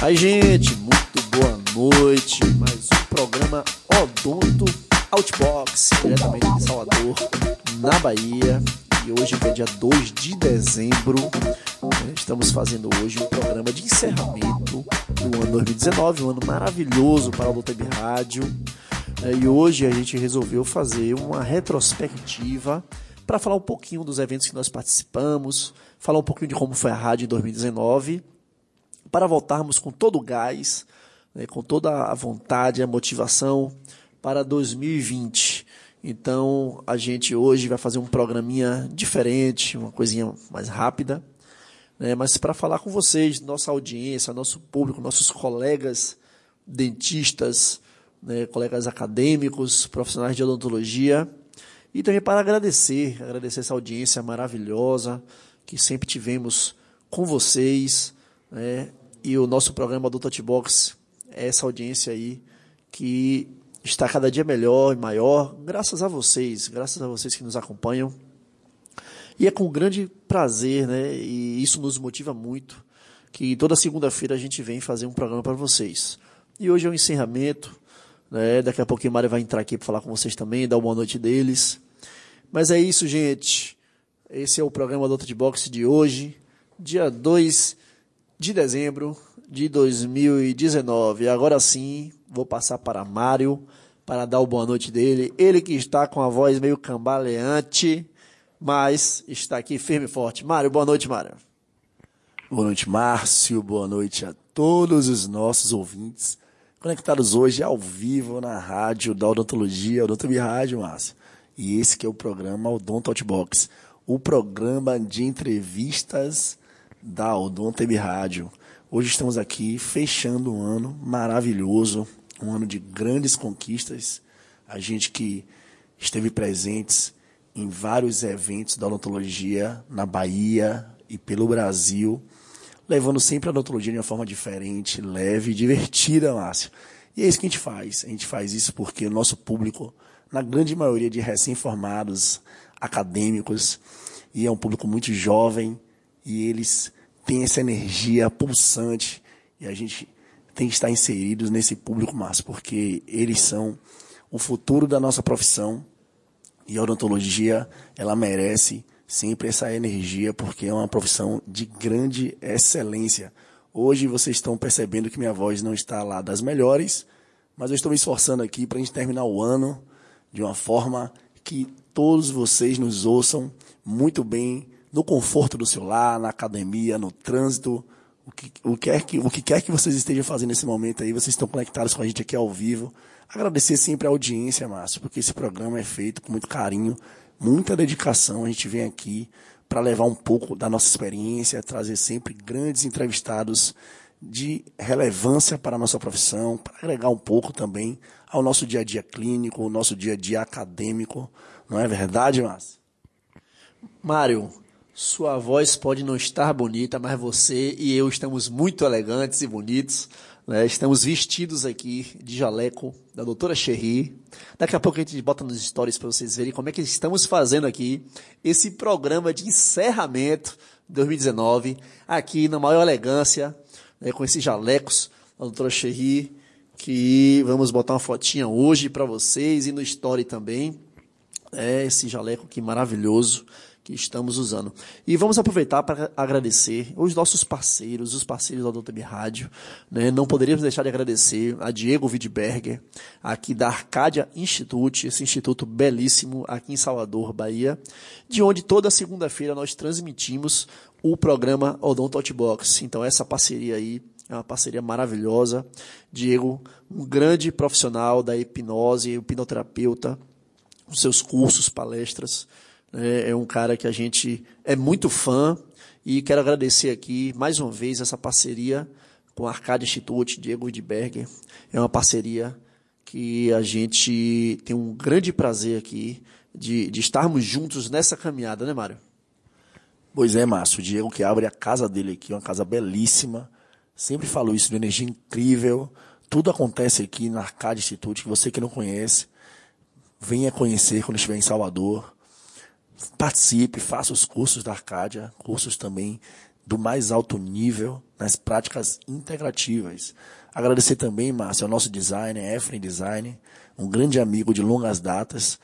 Aí, gente, muito boa noite. Mais um programa Odonto Outbox, diretamente de Salvador, na Bahia. E hoje é dia 2 de dezembro. Né? Estamos fazendo hoje um programa de encerramento do ano 2019, um ano maravilhoso para o Odonto Rádio. É, e hoje a gente resolveu fazer uma retrospectiva para falar um pouquinho dos eventos que nós participamos, falar um pouquinho de como foi a rádio em 2019 para voltarmos com todo o gás, né, com toda a vontade, a motivação para 2020. Então a gente hoje vai fazer um programinha diferente, uma coisinha mais rápida, né, mas para falar com vocês, nossa audiência, nosso público, nossos colegas dentistas, né, colegas acadêmicos, profissionais de odontologia, e também para agradecer, agradecer essa audiência maravilhosa que sempre tivemos com vocês, né, e o nosso programa do Touchbox é essa audiência aí que está cada dia melhor e maior, graças a vocês, graças a vocês que nos acompanham. E é com grande prazer, né? E isso nos motiva muito, que toda segunda-feira a gente vem fazer um programa para vocês. E hoje é o um encerramento, né? Daqui a pouquinho o Mário vai entrar aqui para falar com vocês também, dar uma boa noite deles. Mas é isso, gente. Esse é o programa do Touchbox de hoje, dia 2 de dezembro de 2019. Agora sim, vou passar para Mário para dar o boa noite dele. Ele que está com a voz meio cambaleante, mas está aqui firme e forte. Mário, boa noite, Mário. Boa noite, Márcio. Boa noite a todos os nossos ouvintes conectados hoje ao vivo na rádio da Odontologia, Odontobi Rádio, Márcio. E esse que é o programa Odonto Outbox, o programa de entrevistas da Web Rádio. Hoje estamos aqui fechando um ano maravilhoso, um ano de grandes conquistas. A gente que esteve presentes em vários eventos da odontologia na Bahia e pelo Brasil, levando sempre a odontologia de uma forma diferente, leve e divertida, Márcio. E é isso que a gente faz. A gente faz isso porque o nosso público, na grande maioria de recém-formados, acadêmicos, e é um público muito jovem, e eles tem essa energia pulsante e a gente tem que estar inseridos nesse público massa, porque eles são o futuro da nossa profissão e a odontologia, ela merece sempre essa energia, porque é uma profissão de grande excelência. Hoje vocês estão percebendo que minha voz não está lá das melhores, mas eu estou me esforçando aqui para a gente terminar o ano de uma forma que todos vocês nos ouçam muito bem, no conforto do seu lar, na academia, no trânsito, o que, o, que é que, o que quer que vocês estejam fazendo nesse momento aí, vocês estão conectados com a gente aqui ao vivo. Agradecer sempre a audiência, Márcio, porque esse programa é feito com muito carinho, muita dedicação. A gente vem aqui para levar um pouco da nossa experiência, trazer sempre grandes entrevistados de relevância para a nossa profissão, para agregar um pouco também ao nosso dia a dia clínico, ao nosso dia a dia acadêmico. Não é verdade, Márcio? Mário, sua voz pode não estar bonita, mas você e eu estamos muito elegantes e bonitos. Né? Estamos vestidos aqui de jaleco da doutora Cherry. Daqui a pouco a gente bota nos stories para vocês verem como é que estamos fazendo aqui esse programa de encerramento de 2019, aqui na maior elegância, né? com esses jalecos da doutora Cherry, que vamos botar uma fotinha hoje para vocês e no story também. É esse jaleco aqui maravilhoso que estamos usando. E vamos aproveitar para agradecer os nossos parceiros, os parceiros da Doutor Rádio. Né? Não poderíamos deixar de agradecer a Diego Widberger, aqui da Arcádia Institute, esse instituto belíssimo aqui em Salvador, Bahia, de onde toda segunda-feira nós transmitimos o programa Odonto Outbox. Então essa parceria aí é uma parceria maravilhosa. Diego, um grande profissional da hipnose, hipnoterapeuta, os seus cursos, palestras, é, é um cara que a gente é muito fã e quero agradecer aqui mais uma vez essa parceria com a Arcade Institute, Diego Edberger. É uma parceria que a gente tem um grande prazer aqui de, de estarmos juntos nessa caminhada, né, Mário? Pois é, Márcio. O Diego que abre a casa dele aqui, uma casa belíssima. Sempre falo isso, de energia incrível. Tudo acontece aqui na Arcade Institute, que você que não conhece, venha conhecer quando estiver em Salvador participe, faça os cursos da Arcádia, cursos também do mais alto nível, nas práticas integrativas. Agradecer também, Márcio, ao nosso designer, Efren Design, um grande amigo de longas datas,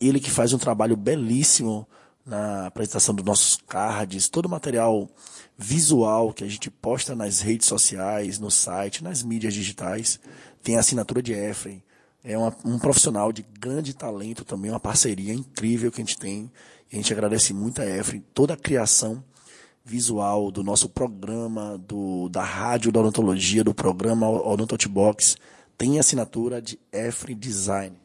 ele que faz um trabalho belíssimo na apresentação dos nossos cards, todo o material visual que a gente posta nas redes sociais, no site, nas mídias digitais, tem a assinatura de Efren. É uma, um profissional de grande talento também, uma parceria incrível que a gente tem. E a gente agradece muito a Efren, toda a criação visual do nosso programa, do, da rádio da odontologia, do programa Odontotbox, tem assinatura de Efren Design.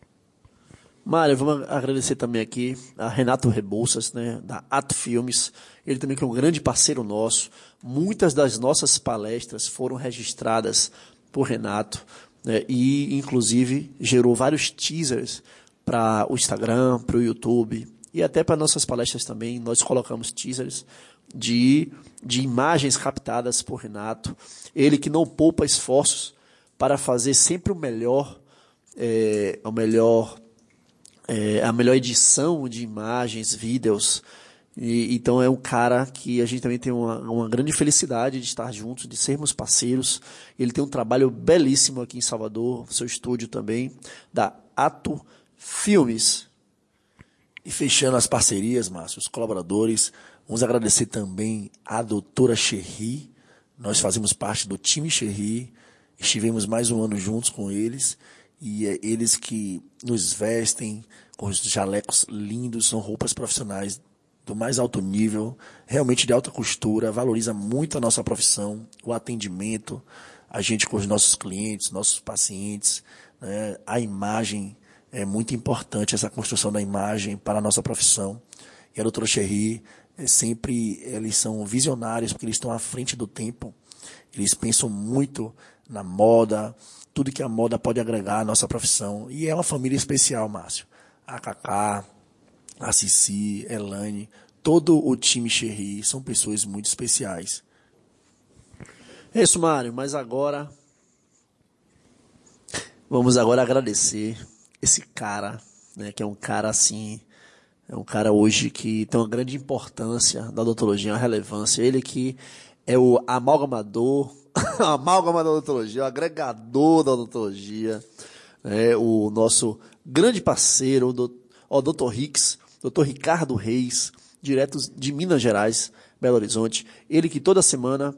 Mário, vamos agradecer também aqui a Renato Rebouças, né, da Ato Filmes. Ele também que é um grande parceiro nosso. Muitas das nossas palestras foram registradas por Renato né, e, inclusive, gerou vários teasers para o Instagram, para o YouTube e até para nossas palestras também. Nós colocamos teasers de, de imagens captadas por Renato. Ele que não poupa esforços para fazer sempre o melhor, é, o melhor é, a melhor edição de imagens, vídeos. E, então é um cara que a gente também tem uma, uma grande felicidade de estar juntos, de sermos parceiros. Ele tem um trabalho belíssimo aqui em Salvador, seu estúdio também, da Ato Filmes. E fechando as parcerias, Márcio, os colaboradores, vamos agradecer também à doutora Cherry. Nós fazemos parte do time Cherry, estivemos mais um ano juntos com eles e é eles que nos vestem com os jalecos lindos, são roupas profissionais do mais alto nível, realmente de alta costura, valoriza muito a nossa profissão, o atendimento, a gente com os nossos clientes, nossos pacientes, né? a imagem é muito importante, essa construção da imagem para a nossa profissão. E a doutora Cherry, é sempre, eles são visionários, porque eles estão à frente do tempo, eles pensam muito na moda, tudo que a moda pode agregar à nossa profissão. E é uma família especial, Márcio. A Cacá, a Cici, Elaine, todo o time Cherry são pessoas muito especiais. É isso, Mário, mas agora vamos agora agradecer esse cara, né, que é um cara assim, é um cara hoje que tem uma grande importância da odontologia, uma relevância. Ele que é o amalgamador amálgama da odontologia, o agregador da odontologia, né, o nosso grande parceiro, o, Dr. Rix, Dr. Ricardo Reis, direto de Minas Gerais, Belo Horizonte. Ele que toda semana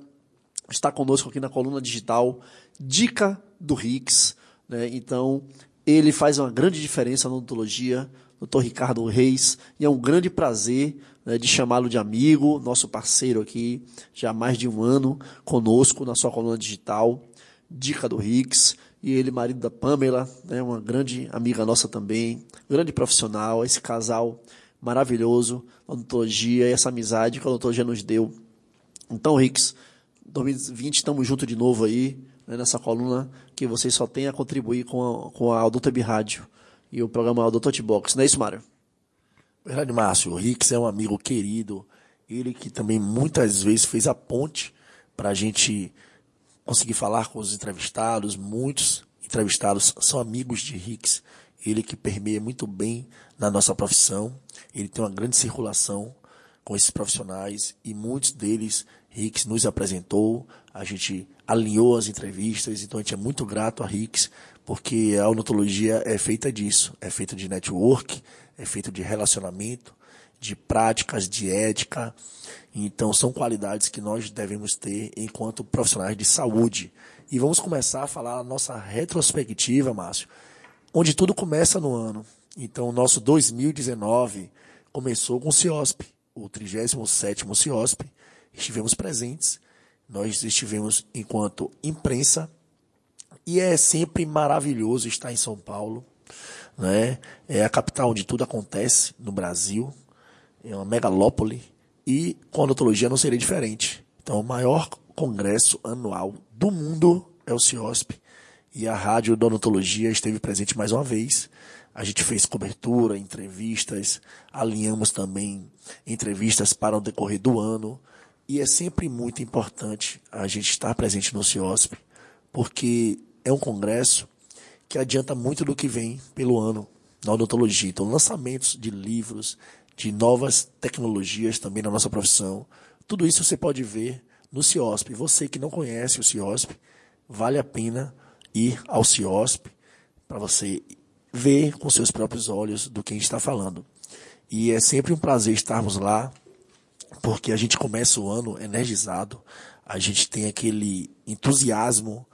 está conosco aqui na coluna digital Dica do Rix. Né? Então, ele faz uma grande diferença na odontologia, Dr. Ricardo Reis, e é um grande prazer né, de chamá-lo de amigo, nosso parceiro aqui, já há mais de um ano conosco na sua coluna digital, Dica do Rix, e ele, marido da Pamela, né, uma grande amiga nossa também, grande profissional, esse casal maravilhoso, odontologia e essa amizade que a odontologia nos deu. Então, Rix, 2020 estamos juntos de novo aí, né, nessa coluna que vocês só têm a contribuir com a, com a Odontobi Rádio e o programa Odontot Box. Não é isso, Mário? Verdade, Márcio. O Rix é um amigo querido. Ele que também muitas vezes fez a ponte para a gente conseguir falar com os entrevistados. Muitos entrevistados são amigos de Rix. Ele que permeia muito bem na nossa profissão. Ele tem uma grande circulação com esses profissionais e muitos deles Rix nos apresentou, a gente alinhou as entrevistas, então a gente é muito grato a Rix, porque a odontologia é feita disso, é feita de network, é feito de relacionamento, de práticas, de ética. Então, são qualidades que nós devemos ter enquanto profissionais de saúde. E vamos começar a falar a nossa retrospectiva, Márcio, onde tudo começa no ano. Então, o nosso 2019 começou com o CIOSP, o 37º CIOSP. Estivemos presentes, nós estivemos enquanto imprensa, e é sempre maravilhoso estar em São Paulo, né? É a capital onde tudo acontece no Brasil, é uma megalópole e com a odontologia não seria diferente. Então, o maior congresso anual do mundo é o CIOSP e a Rádio Odontologia esteve presente mais uma vez. A gente fez cobertura, entrevistas, alinhamos também entrevistas para o decorrer do ano. E é sempre muito importante a gente estar presente no CIOSP, porque é um congresso que adianta muito do que vem pelo ano na odontologia. Então, lançamentos de livros, de novas tecnologias também na nossa profissão. Tudo isso você pode ver no CIOSP. Você que não conhece o CIOSP, vale a pena ir ao CIOSP para você ver com seus próprios olhos do que a gente está falando. E é sempre um prazer estarmos lá, porque a gente começa o ano energizado, a gente tem aquele entusiasmo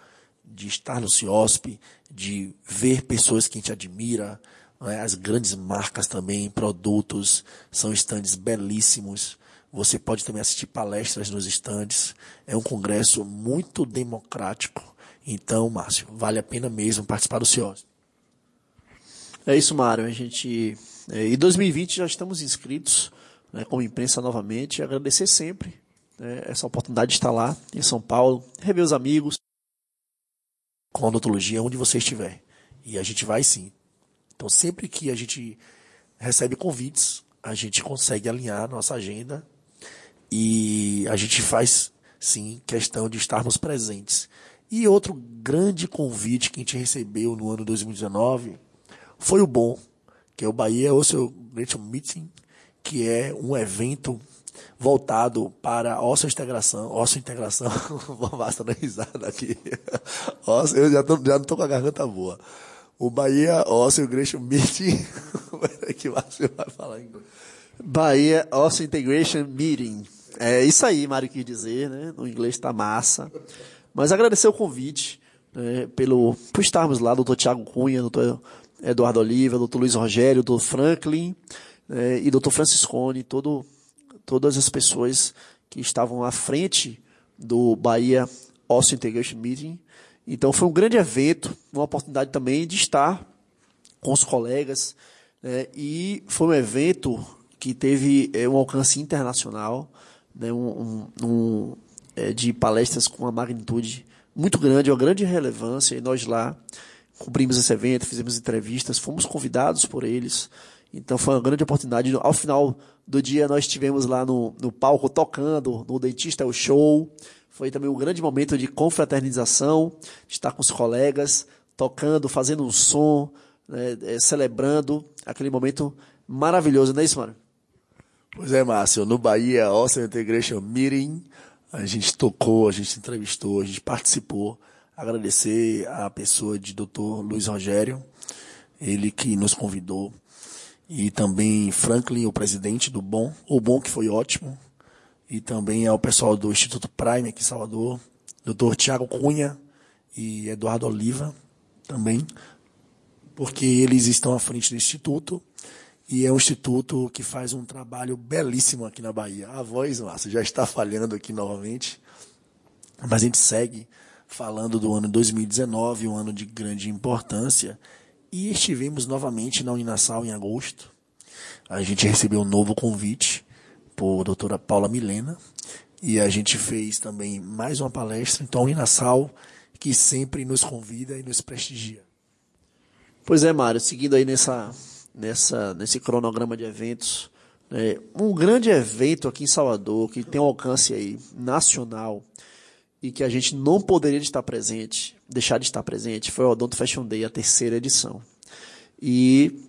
de estar no CIOSP, de ver pessoas que a gente admira, né? as grandes marcas também, produtos, são estandes belíssimos. Você pode também assistir palestras nos estandes. É um congresso muito democrático. Então, Márcio, vale a pena mesmo participar do CIOSP. É isso, Mário. A gente. É, em 2020 já estamos inscritos né, como imprensa novamente. Agradecer sempre né, essa oportunidade de estar lá em São Paulo, rever os amigos, com a odontologia onde você estiver. E a gente vai sim. Então, sempre que a gente recebe convites, a gente consegue alinhar nossa agenda e a gente faz sim questão de estarmos presentes. E outro grande convite que a gente recebeu no ano 2019 foi o bom, que é o Bahia Ocean Meeting, que é um evento voltado para óssea integração, óssea integração, basta dar risada aqui. Óssea, eu já, tô, já não estou com a garganta boa. O Bahia Ósseo Integration Meeting, é que você vai falar inglês. Bahia Ósseo Integration Meeting. É isso aí, Mário quis dizer, né? No inglês está massa. Mas agradecer o convite né, pelo, por estarmos lá, doutor Tiago Cunha, doutor Eduardo Oliva, doutor Luiz Rogério, doutor Franklin né, e doutor Franciscone, todo todas as pessoas que estavam à frente do Bahia Osso Integration Meeting. Então foi um grande evento, uma oportunidade também de estar com os colegas, né, e foi um evento que teve é, um alcance internacional, né, um, um, um é, de palestras com uma magnitude muito grande, uma grande relevância, e nós lá cobrimos esse evento, fizemos entrevistas, fomos convidados por eles, então foi uma grande oportunidade. Ao final do dia nós estivemos lá no, no palco tocando, no Dentista é o Show. Foi também um grande momento de confraternização, de estar com os colegas, tocando, fazendo um som, né, é, celebrando aquele momento maravilhoso, não é isso, mano? Pois é, Márcio. No Bahia Awesome Integration Meeting, a gente tocou, a gente entrevistou, a gente participou. Agradecer a pessoa de Dr. Luiz Rogério, ele que nos convidou e também Franklin, o presidente do Bom, o Bom que foi ótimo, e também ao pessoal do Instituto Prime aqui em Salvador, Dr. Tiago Cunha e Eduardo Oliva também, porque eles estão à frente do instituto e é um instituto que faz um trabalho belíssimo aqui na Bahia. A voz, nossa, já está falhando aqui novamente, mas a gente segue falando do ano 2019, um ano de grande importância e estivemos novamente na Uninassal em agosto. A gente recebeu um novo convite por doutora Paula Milena e a gente fez também mais uma palestra. Então, a Uninassal, que sempre nos convida e nos prestigia. Pois é, Mário, seguindo aí nessa, nessa, nesse cronograma de eventos, né, um grande evento aqui em Salvador, que tem um alcance aí nacional, e que a gente não poderia estar presente, deixar de estar presente, foi o Odonto Fashion Day, a terceira edição. E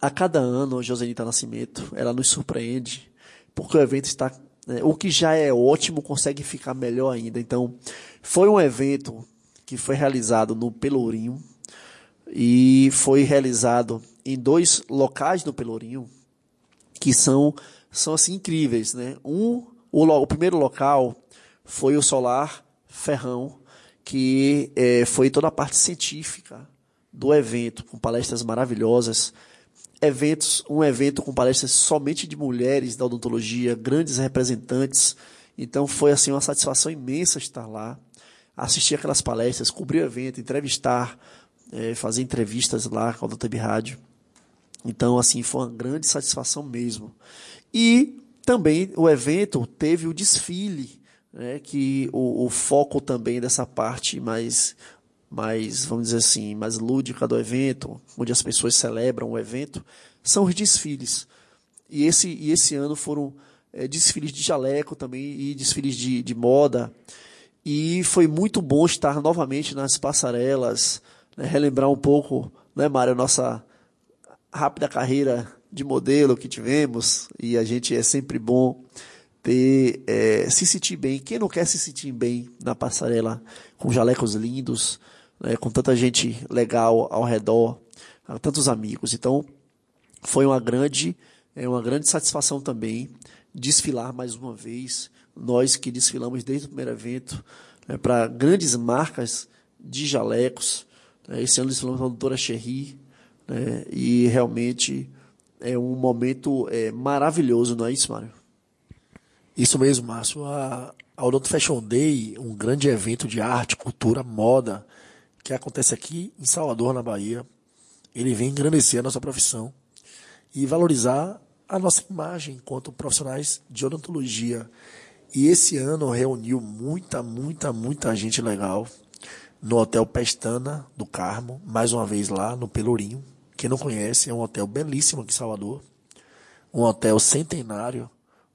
a cada ano, a Josenita Nascimento, ela nos surpreende, porque o evento está, né, o que já é ótimo consegue ficar melhor ainda. Então, foi um evento que foi realizado no Pelourinho e foi realizado em dois locais do Pelourinho que são são assim incríveis, né? Um o, o primeiro local foi o Solar Ferrão, que é, foi toda a parte científica do evento, com palestras maravilhosas. Eventos, um evento com palestras somente de mulheres da odontologia, grandes representantes. Então foi assim uma satisfação imensa estar lá, assistir aquelas palestras, cobrir o evento, entrevistar, é, fazer entrevistas lá com a Doutor Rádio. Então, assim, foi uma grande satisfação mesmo. E também o evento teve o desfile né, que o, o, foco também dessa parte mais, mais, vamos dizer assim, mais lúdica do evento, onde as pessoas celebram o evento, são os desfiles. E esse, e esse ano foram é, desfiles de jaleco também e desfiles de, de moda. E foi muito bom estar novamente nas passarelas, né, relembrar um pouco, né, Mário, nossa rápida carreira de modelo que tivemos, e a gente é sempre bom ter é, se sentir bem. Quem não quer se sentir bem na passarela com jalecos lindos, né, com tanta gente legal ao redor, tantos amigos. Então, foi uma grande, é uma grande satisfação também desfilar mais uma vez. Nós que desfilamos desde o primeiro evento né, para grandes marcas de jalecos. Né, esse ano desfilamos a doutora Cherry né, e realmente é um momento é, maravilhoso, não é isso, Mário? Isso mesmo, Márcio. A, a Odonto Fashion Day, um grande evento de arte, cultura, moda, que acontece aqui em Salvador, na Bahia, ele vem engrandecer a nossa profissão e valorizar a nossa imagem enquanto profissionais de odontologia. E esse ano reuniu muita, muita, muita gente legal no Hotel Pestana do Carmo, mais uma vez lá no Pelourinho. Quem não conhece, é um hotel belíssimo aqui em Salvador. Um hotel centenário,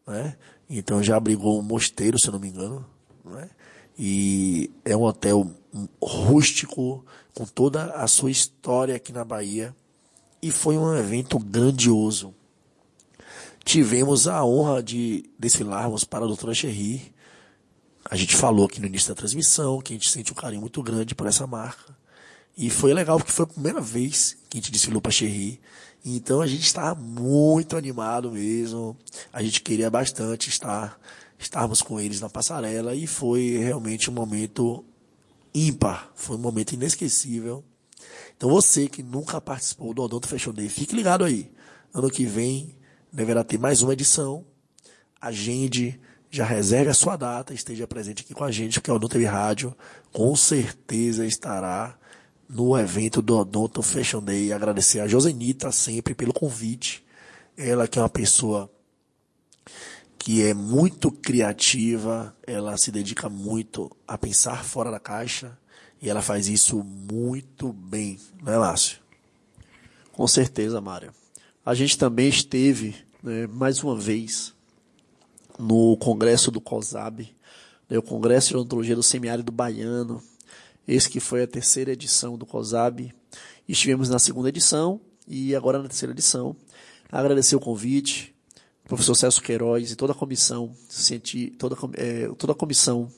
né? Então já abrigou um mosteiro, se eu não me engano, né? E é um hotel rústico, com toda a sua história aqui na Bahia. E foi um evento grandioso. Tivemos a honra de desfilarmos para a doutora Cherry. A gente falou aqui no início da transmissão que a gente sente um carinho muito grande por essa marca. E foi legal porque foi a primeira vez que a gente desfilou para Cherry. Então a gente está muito animado mesmo. A gente queria bastante estar estarmos com eles na passarela e foi realmente um momento ímpar, foi um momento inesquecível. Então você que nunca participou do Odonto Fashion Day, fique ligado aí. Ano que vem deverá ter mais uma edição. Agende, já reserve a sua data, esteja presente aqui com a gente, porque o Odonto Rádio com certeza estará no evento do Odonto Fashion Day. Agradecer a Josenita sempre pelo convite. Ela que é uma pessoa que é muito criativa, ela se dedica muito a pensar fora da caixa e ela faz isso muito bem, não é, Márcio? Com certeza, Mário. A gente também esteve, né, mais uma vez, no congresso do COSAB, né, o Congresso de Odontologia do Semiárido Baiano, esse que foi a terceira edição do COSAB. Estivemos na segunda edição e agora na terceira edição. Agradecer o convite, professor Celso Queiroz e toda a comissão, senti, toda, é, toda a comissão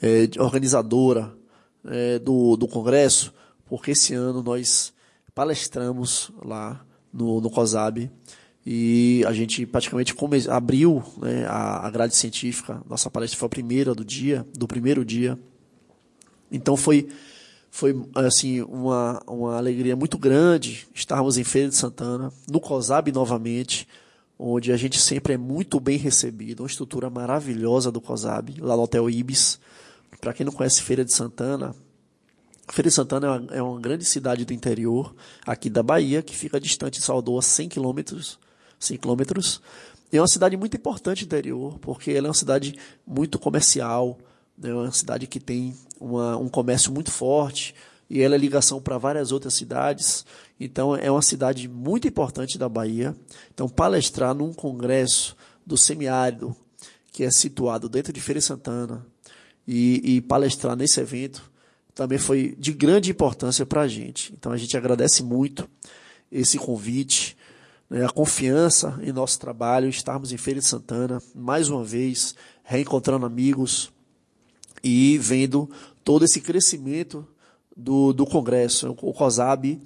é, organizadora é, do, do Congresso, porque esse ano nós palestramos lá no, no COSAB e a gente praticamente abriu né, a, a grade científica. Nossa palestra foi a primeira do dia, do primeiro dia. Então foi foi assim uma, uma alegria muito grande estarmos em Feira de Santana, no COSAB novamente, onde a gente sempre é muito bem recebido, uma estrutura maravilhosa do COSAB, lá no Hotel Ibis. Para quem não conhece Feira de Santana, Feira de Santana é uma, é uma, grande cidade do interior, aqui da Bahia, que fica distante de Salvador a 100 quilômetros. 100 quilômetros. É uma cidade muito importante interior, porque ela é uma cidade muito comercial? É uma cidade que tem uma, um comércio muito forte, e ela é ligação para várias outras cidades. Então, é uma cidade muito importante da Bahia. Então, palestrar num congresso do semiárido, que é situado dentro de Feira Santana, e, e palestrar nesse evento, também foi de grande importância para a gente. Então, a gente agradece muito esse convite, né, a confiança em nosso trabalho, estarmos em Feira de Santana, mais uma vez, reencontrando amigos e vendo todo esse crescimento do, do Congresso. O COSAB,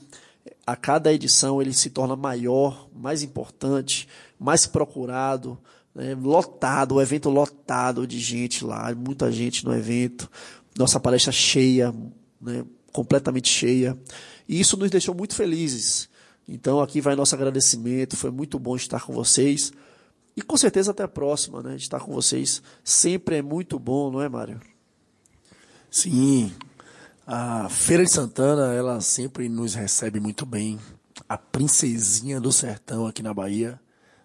a cada edição, ele se torna maior, mais importante, mais procurado, né, lotado, o evento lotado de gente lá, muita gente no evento, nossa palestra cheia, né, completamente cheia. E isso nos deixou muito felizes. Então aqui vai nosso agradecimento, foi muito bom estar com vocês. E com certeza até a próxima, né? Estar com vocês sempre é muito bom, não é, Mário? Sim, a Feira de Santana, ela sempre nos recebe muito bem. A princesinha do sertão aqui na Bahia,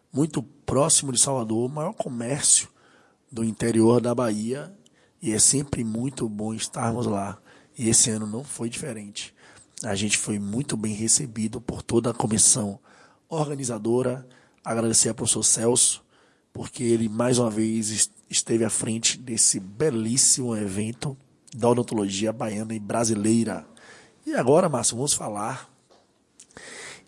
muito próximo de Salvador, o maior comércio do interior da Bahia, e é sempre muito bom estarmos lá. E esse ano não foi diferente. A gente foi muito bem recebido por toda a comissão organizadora. Agradecer ao professor Celso, porque ele mais uma vez esteve à frente desse belíssimo evento da odontologia baiana e brasileira. E agora, Márcio, vamos falar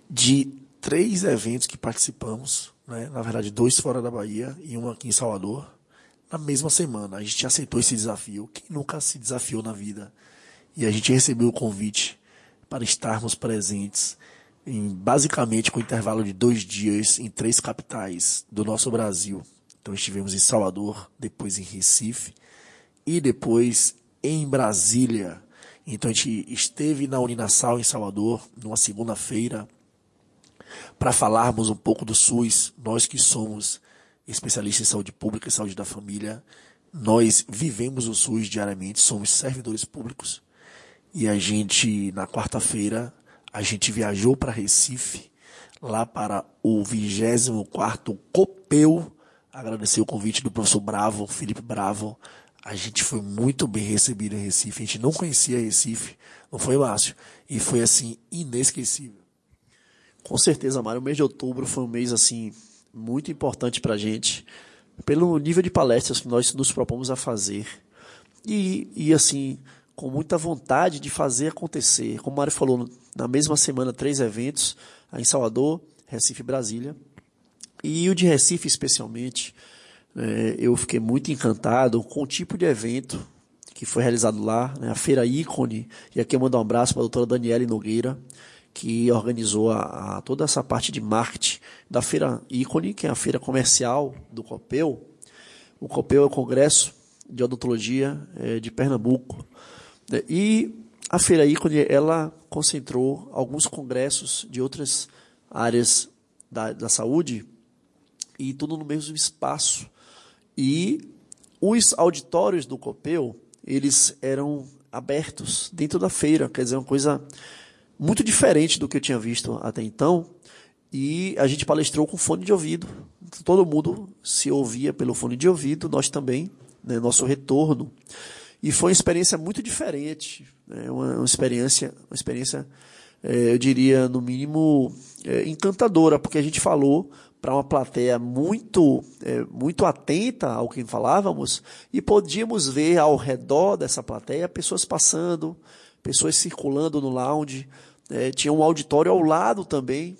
de três eventos que participamos, né? na verdade dois fora da Bahia e um aqui em Salvador, na mesma semana. A gente aceitou esse desafio. Quem nunca se desafiou na vida? E a gente recebeu o convite para estarmos presentes em basicamente com intervalo de dois dias em três capitais do nosso Brasil. Então estivemos em Salvador, depois em Recife e depois em Brasília. Então a gente esteve na Uninasal em Salvador numa segunda-feira para falarmos um pouco do SUS, nós que somos especialistas em saúde pública e saúde da família, nós vivemos o SUS diariamente, somos servidores públicos. E a gente, na quarta-feira, a gente viajou para Recife, lá para o 24º Copeu, agradecer o convite do professor Bravo, Felipe Bravo. A gente foi muito bem recebido em Recife, a gente não conhecia Recife, não foi, Márcio? E foi, assim, inesquecível. Com certeza, Mário, o mês de outubro foi um mês, assim, muito importante para a gente, pelo nível de palestras que nós nos propomos a fazer. E, e assim, com muita vontade de fazer acontecer. Como o Mário falou, na mesma semana, três eventos em Salvador, Recife e Brasília. E o de Recife, especialmente, é, eu fiquei muito encantado com o tipo de evento que foi realizado lá, né, a Feira Ícone. E aqui eu mando um abraço para a doutora Daniela Nogueira, que organizou a, a, toda essa parte de marketing da Feira Ícone, que é a feira comercial do Copeu. O Copeu é o Congresso de Odontologia é, de Pernambuco. Né? E a Feira Ícone, ela concentrou alguns congressos de outras áreas da, da saúde e tudo no mesmo espaço. E os auditórios do Copel, eles eram abertos dentro da feira, quer dizer, uma coisa muito diferente do que eu tinha visto até então. E a gente palestrou com fone de ouvido. Todo mundo se ouvia pelo fone de ouvido, nós também, né, nosso retorno. E foi uma experiência muito diferente, né? uma, uma, experiência, uma experiência, é, eu diria, no mínimo, é, encantadora, porque a gente falou para uma plateia muito, é, muito atenta ao que falávamos e podíamos ver ao redor dessa plateia pessoas passando, pessoas circulando no lounge, é, tinha um auditório ao lado também,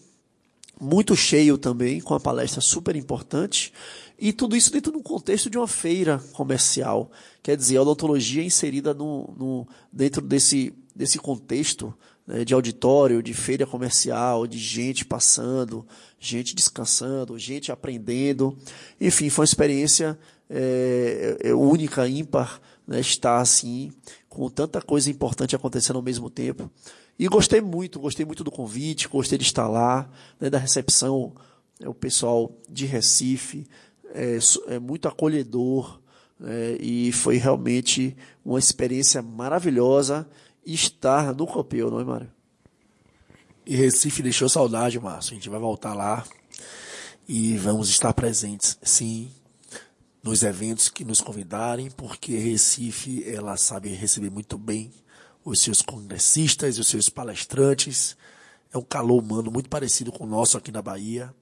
muito cheio também, com uma palestra super importante. E tudo isso dentro de um contexto de uma feira comercial. Quer dizer, a odontologia é inserida no, no, dentro desse, desse contexto né, de auditório, de feira comercial, de gente passando, gente descansando, gente aprendendo. Enfim, foi uma experiência é, é, única, ímpar, né, estar assim, com tanta coisa importante acontecendo ao mesmo tempo. E gostei muito, gostei muito do convite, gostei de estar lá, né, da recepção, é, o pessoal de Recife, é, é muito acolhedor é, e foi realmente uma experiência maravilhosa estar no Copeu, não é, Mário? E Recife deixou saudade, Márcio. A gente vai voltar lá e vamos estar presentes, sim, nos eventos que nos convidarem, porque Recife, ela sabe receber muito bem os seus congressistas, os seus palestrantes. É um calor humano muito parecido com o nosso aqui na Bahia.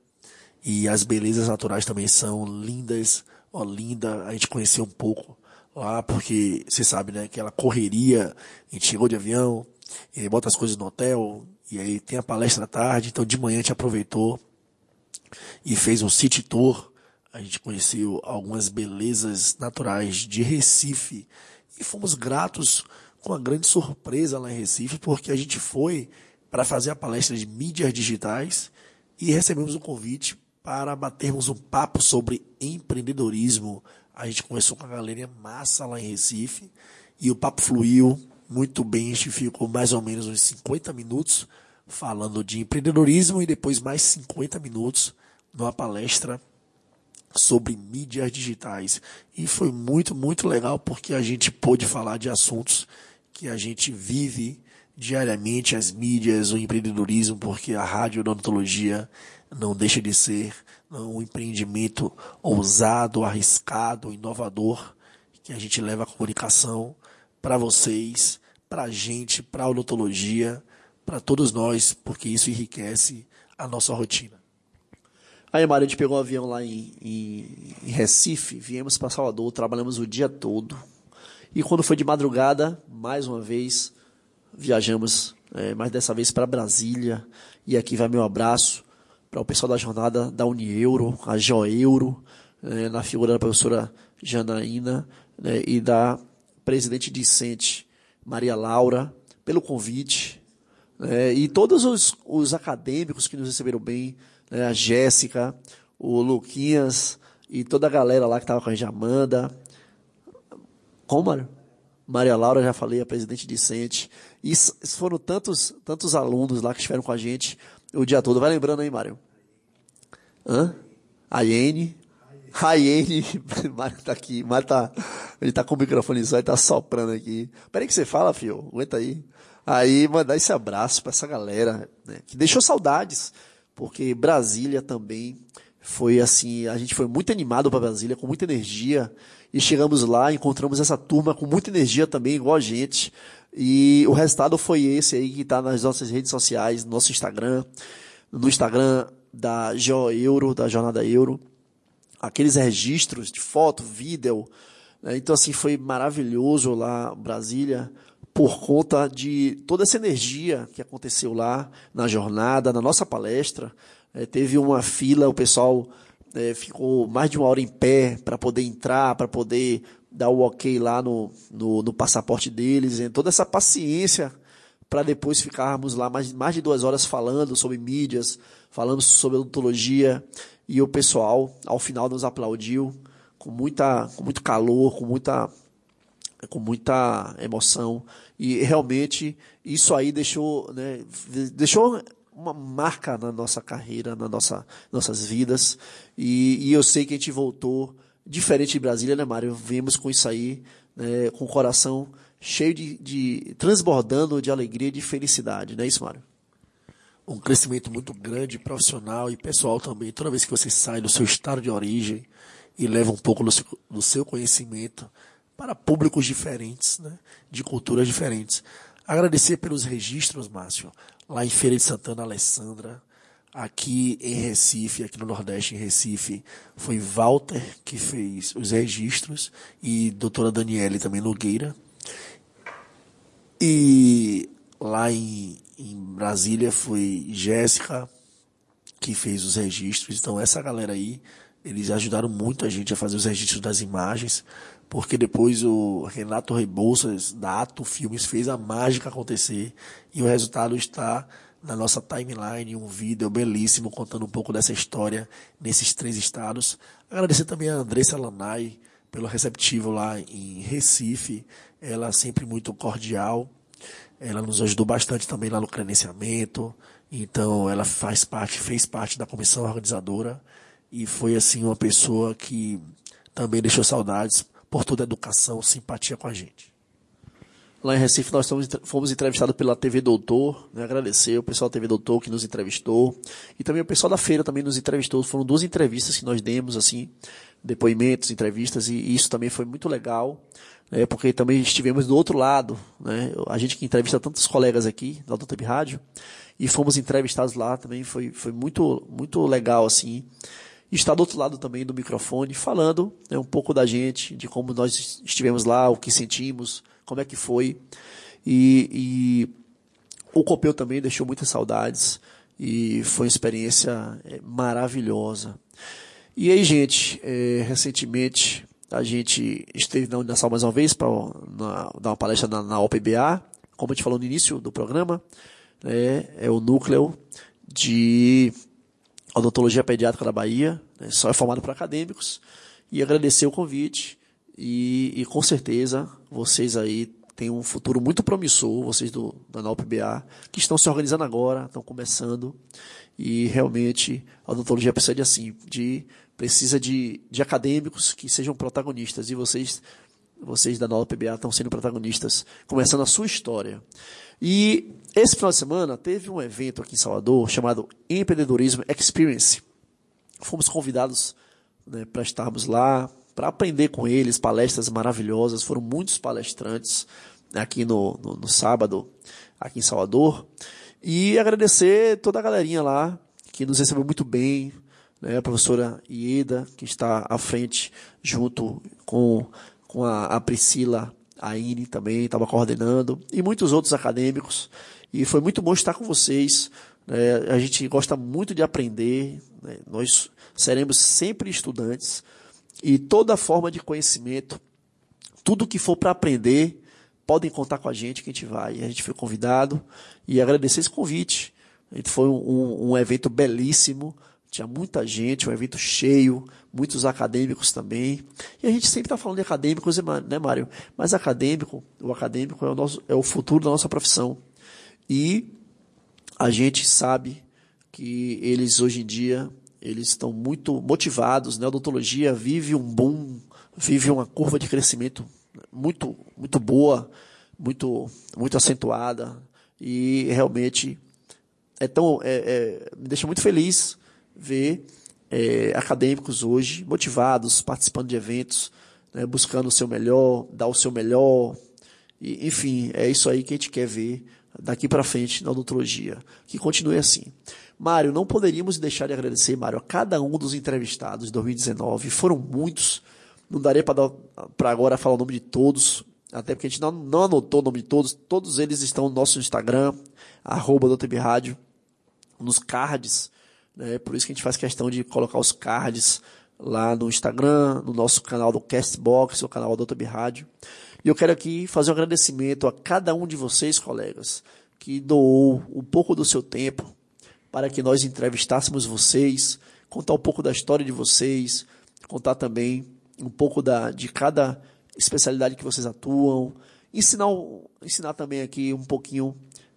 E as belezas naturais também são lindas. Ó, linda, a gente conheceu um pouco lá, porque você sabe, né, aquela correria, a gente chegou de avião, e aí bota as coisas no hotel, e aí tem a palestra à tarde, então de manhã a gente aproveitou e fez um city tour. A gente conheceu algumas belezas naturais de Recife e fomos gratos com uma grande surpresa lá em Recife, porque a gente foi para fazer a palestra de mídias digitais e recebemos um convite para batermos um papo sobre empreendedorismo. A gente conversou com a galera massa lá em Recife e o papo fluiu muito bem. A gente ficou mais ou menos uns 50 minutos falando de empreendedorismo e depois mais 50 minutos numa palestra sobre mídias digitais. E foi muito, muito legal porque a gente pôde falar de assuntos que a gente vive diariamente as mídias, o empreendedorismo, porque a rádio odontologia não deixa de ser um empreendimento ousado, arriscado, inovador, que a gente leva a comunicação para vocês, para a gente, para a odontologia, para todos nós, porque isso enriquece a nossa rotina. Aí, Mário, a gente pegou um avião lá em, em, em Recife, viemos para Salvador, trabalhamos o dia todo. E quando foi de madrugada, mais uma vez, viajamos, é, dessa vez para Brasília. E aqui vai meu abraço para o pessoal da jornada da Unieuro, a Joeuro, né, na figura da professora Janaína né, e da presidente discente Maria Laura, pelo convite. Né, e todos os, os, acadêmicos que nos receberam bem, né, a Jéssica, o Luquinhas e toda a galera lá que estava com a gente, Amanda. Como, Mário? Maria Laura, já falei, a presidente discente. E foram tantos, tantos alunos lá que estiveram com a gente o dia todo. Vai lembrando aí, Mário? Hã? A Iene, Raiane, Mário tá aqui, Mário tá, ele tá com o microfone só, ele tá soprando aqui. Peraí que você fala, filho, aguenta aí. Aí mandar esse abraço para essa galera, né, que deixou saudades, porque Brasília também foi assim, a gente foi muito animado para Brasília, com muita energia, e chegamos lá, encontramos essa turma com muita energia também, igual a gente, e o resultado foi esse aí que está nas nossas redes sociais, no nosso Instagram, no Instagram da Geo Euro, da Jornada Euro, aqueles registros de foto, vídeo. Né? Então, assim, foi maravilhoso lá Brasília por conta de toda essa energia que aconteceu lá na jornada, na nossa palestra. É, teve uma fila, o pessoal é, ficou mais de uma hora em pé para poder entrar, para poder dar o ok lá no, no, no passaporte deles. E toda essa paciência para depois ficarmos lá mais, mais de duas horas falando sobre mídias, falando sobre odontologia, e o pessoal, ao final, nos aplaudiu com, muita, com muito calor, com muita, com muita emoção. E realmente isso aí deixou, né, deixou uma marca na nossa carreira, na nossa nossas vidas. E, e eu sei que a gente voltou diferente de Brasília, né, Mário? Vimos com isso aí, né, com o coração cheio de, de transbordando de alegria e de felicidade, não é isso, Mário? um crescimento muito grande, profissional e pessoal também. Toda vez que você sai do seu estado de origem e leva um pouco do seu, do seu conhecimento para públicos diferentes, né, de culturas diferentes. Agradecer pelos registros, Márcio, lá em Feira de Santana, Alessandra, aqui em Recife, aqui no Nordeste, em Recife, foi Walter que fez os registros e doutora Daniele também Nogueira. E lá em, em Brasília foi Jéssica que fez os registros. Então essa galera aí, eles ajudaram muito a gente a fazer os registros das imagens, porque depois o Renato Rebouças da Ato Filmes fez a mágica acontecer e o resultado está na nossa timeline, um vídeo belíssimo contando um pouco dessa história nesses três estados. Agradecer também a Andressa Lanai pelo receptivo lá em Recife, ela sempre muito cordial ela nos ajudou bastante também lá no credenciamento. Então, ela faz parte, fez parte da comissão organizadora e foi assim uma pessoa que também deixou saudades por toda a educação, simpatia com a gente. Lá em Recife nós fomos entrevistados pela TV Doutor, né? agradecer o pessoal da TV Doutor que nos entrevistou e também o pessoal da feira também nos entrevistou. Foram duas entrevistas que nós demos assim, depoimentos, entrevistas e isso também foi muito legal né, porque também estivemos do outro lado, né, a gente que entrevista tantos colegas aqui da Doutor Rádio, e fomos entrevistados lá também, foi, foi muito, muito legal, assim, estar do outro lado também do microfone, falando né, um pouco da gente, de como nós estivemos lá, o que sentimos, como é que foi, e, e o Copeu também deixou muitas saudades, e foi uma experiência é, maravilhosa. E aí, gente, é, recentemente a gente esteve na Uninasal mais uma vez para dar uma palestra na, na OPBA, como a gente falou no início do programa, né, é o núcleo de odontologia pediátrica da Bahia, né, só é formado por acadêmicos, e agradecer o convite, e, e, com certeza vocês aí têm um futuro muito promissor, vocês do, da NOPBA, que estão se organizando agora, estão começando, e realmente a odontologia precisa de assim, de precisa de, de acadêmicos que sejam protagonistas. E vocês, vocês da nova PBA estão sendo protagonistas, começando a sua história. E esse final de semana teve um evento aqui em Salvador chamado Empreendedorismo Experience. Fomos convidados né, para estarmos lá, para aprender com eles, palestras maravilhosas. Foram muitos palestrantes aqui no, no, no sábado, aqui em Salvador. E agradecer toda a galerinha lá que nos recebeu muito bem, né, a professora Ieda, que está à frente, junto com, com a, a Priscila Aine também, estava coordenando, e muitos outros acadêmicos. E foi muito bom estar com vocês É, a gente gosta muito de aprender, né? nós seremos sempre estudantes e toda forma de conhecimento, tudo que for para aprender, podem contar com a gente que a gente vai. A gente foi convidado e agradecer esse convite. Foi um, um evento belíssimo, tinha muita gente, um evento cheio, muitos acadêmicos também. E a gente sempre está falando de acadêmicos, né, Mário? Mas acadêmico, o acadêmico é o, nosso, é o futuro da nossa profissão. E a gente sabe que eles hoje em dia eles estão muito motivados, né? A odontologia vive um boom, vive uma curva de crescimento muito muito boa, muito muito acentuada. E realmente é tão é, é, me deixa muito feliz ver é, acadêmicos hoje motivados, participando de eventos, né, buscando o seu melhor, dar o seu melhor, e, enfim, é isso aí que a gente quer ver daqui para frente na odontologia, que continue assim. Mário, não poderíamos deixar de agradecer, Mário, a cada um dos entrevistados de 2019, foram muitos, não daria para agora falar o nome de todos, até porque a gente não, não anotou o nome de todos, todos eles estão no nosso Instagram, arroba Rádio, nos cards, né? por isso que a gente faz questão de colocar os cards lá no Instagram, no nosso canal do Castbox, o canal do Rádio. E eu quero aqui fazer um agradecimento a cada um de vocês, colegas, que doou um pouco do seu tempo para que nós entrevistássemos vocês, contar um pouco da história de vocês, contar também um pouco da, de cada especialidade que vocês atuam, ensinar, ensinar também aqui um pouquinho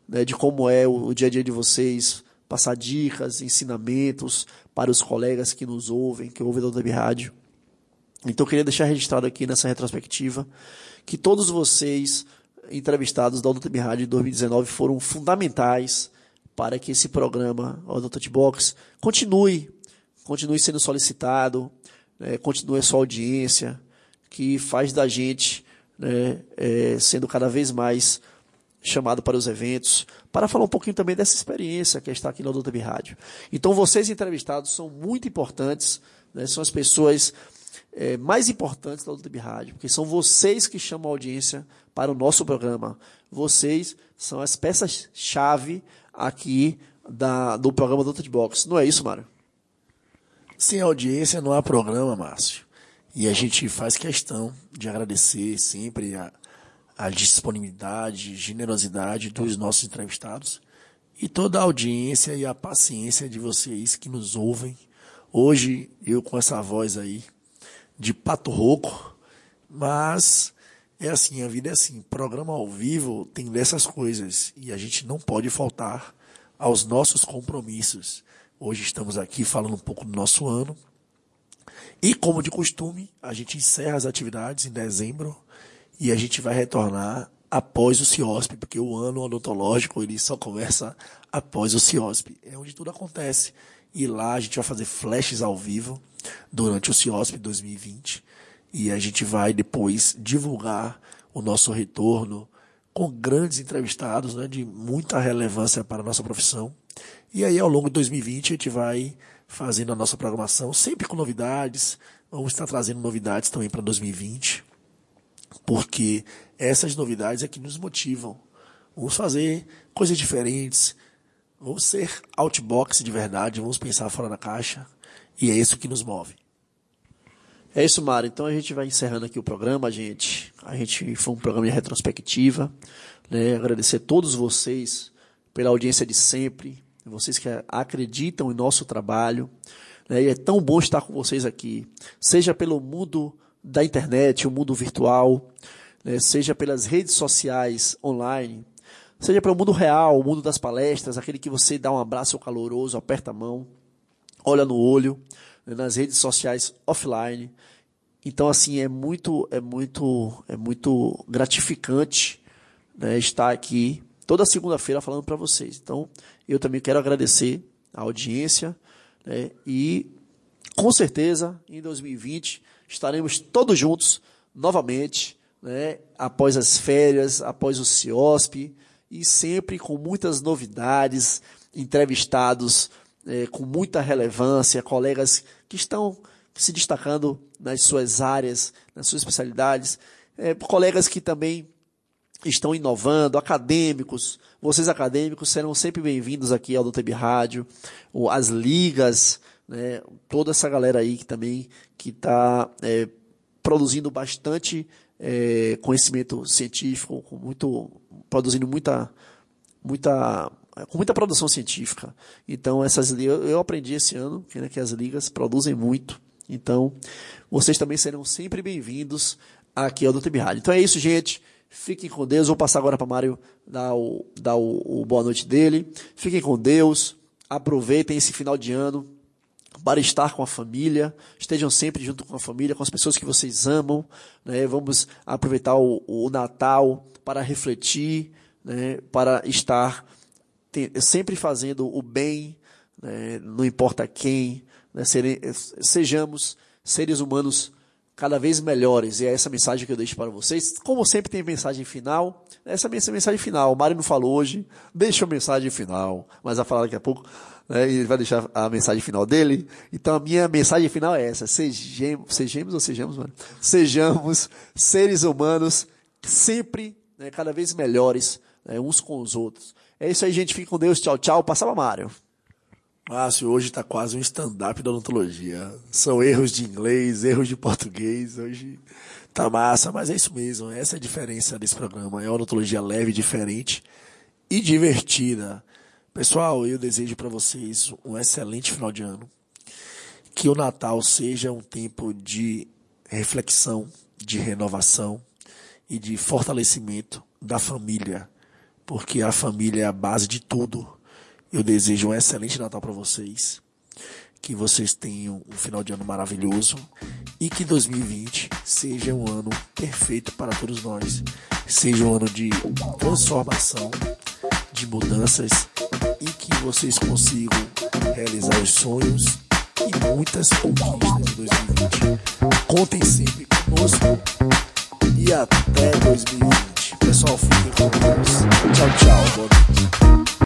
né, de como é o, o dia a dia de vocês, passar dicas, ensinamentos para os colegas que nos ouvem, que ouvem da Web Rádio. Então eu queria deixar registrado aqui nessa retrospectiva que todos vocês entrevistados da Odonto Rádio de 2019 foram fundamentais para que esse programa Odonto Box continue, continue sendo solicitado, né, continue a sua audiência, que faz da gente né, é, sendo cada vez mais chamado para os eventos, para falar um pouquinho também dessa experiência que está aqui no Odonto Rádio. Então vocês entrevistados são muito importantes, né, são as pessoas é, mais importantes da Web Rádio, porque são vocês que chamam a audiência para o nosso programa. Vocês são as peças-chave aqui da, do programa do Box. Não é isso, Mário? Sem audiência não há programa, Márcio. E a gente faz questão de agradecer sempre a, a disponibilidade, generosidade dos nossos entrevistados e toda a audiência e a paciência de vocês que nos ouvem. Hoje, eu com essa voz aí, de pato rouco, mas é assim, a vida é assim. Programa ao vivo tem dessas coisas e a gente não pode faltar aos nossos compromissos. Hoje estamos aqui falando um pouco do nosso ano. E como de costume, a gente encerra as atividades em dezembro e a gente vai retornar após o CIOSP, porque o ano odontológico ele só começa após o CIOSP. É onde tudo acontece. E lá a gente vai fazer flashes ao vivo durante o CIOSP 2020 e a gente vai depois divulgar o nosso retorno com grandes entrevistados né, de muita relevância para a nossa profissão. E aí, ao longo de 2020, a gente vai fazendo a nossa programação, sempre com novidades. Vamos estar trazendo novidades também para 2020, porque essas novidades é que nos motivam. Vamos fazer coisas diferentes, vamos ser outbox de verdade, vamos pensar fora da caixa. E é isso que nos move. É isso, Mário. Então a gente vai encerrando aqui o programa, gente. A gente foi um programa de retrospectiva. Né? Agradecer a todos vocês pela audiência de sempre, vocês que acreditam em nosso trabalho. Né? E é tão bom estar com vocês aqui, seja pelo mundo da internet, o mundo virtual, né? seja pelas redes sociais online, seja pelo mundo real, o mundo das palestras, aquele que você dá um abraço caloroso, aperta a mão olha no olho, né, nas redes sociais offline. Então assim é muito é muito é muito gratificante né, estar aqui toda segunda-feira falando para vocês. Então eu também quero agradecer a audiência né, e com certeza em 2020 estaremos todos juntos novamente, né, após as férias, após o CIOSP e sempre com muitas novidades, entrevistados é, com muita relevância, colegas que estão se destacando nas suas áreas, nas suas especialidades, é, colegas que também estão inovando, acadêmicos, vocês acadêmicos serão sempre bem-vindos aqui ao DTB Rádio, as ligas, né, toda essa galera aí que também que está é, produzindo bastante é, conhecimento científico, com muito, produzindo muita, muita, com muita produção científica. Então essas eu, aprendi esse ano que, né, que as ligas produzem muito. Então vocês também serão sempre bem-vindos aqui ao DTB Rádio. Então é isso, gente. Fiquem com Deus. Vou passar agora para Mário dar, o, dar o, o boa noite dele. Fiquem com Deus. Aproveitem esse final de ano para estar com a família, estejam sempre junto com a família, com as pessoas que vocês amam. Né? Vamos aproveitar o, o Natal para refletir, né? para estar sempre fazendo o bem, né? não importa quem, né? Sere, sejamos seres humanos cada vez melhores. E é essa mensagem que eu deixo para vocês. Como sempre tem mensagem final. Essa é a mensagem final. O Mário não falou hoje. Deixa a mensagem final. Mas vai falar daqui a pouco. Né? E ele vai deixar a mensagem final dele. Então a minha mensagem final é essa. Sejamos, sejamos ou sejamos, mano? Sejamos seres humanos sempre, né, cada vez melhores, né, uns com os outros. É isso aí, gente. Fique com Deus. Tchau, tchau. Passava Mário. Márcio, hoje está quase um stand-up da odontologia. São erros de inglês, erros de português. Hoje tá massa, mas é isso mesmo. Essa é a diferença desse programa. É uma odontologia leve, diferente e divertida. Pessoal, eu desejo para vocês um excelente final de ano. Que o Natal seja um tempo de reflexão, de renovação e de fortalecimento da família, porque a família é a base de tudo eu desejo um excelente Natal para vocês. Que vocês tenham um final de ano maravilhoso e que 2020 seja um ano perfeito para todos nós. Seja um ano de transformação, de mudanças e que vocês consigam realizar os sonhos e muitas conquistas de 2020. Contem sempre conosco e até 2020. Pessoal, fiquem com Deus. Tchau, tchau.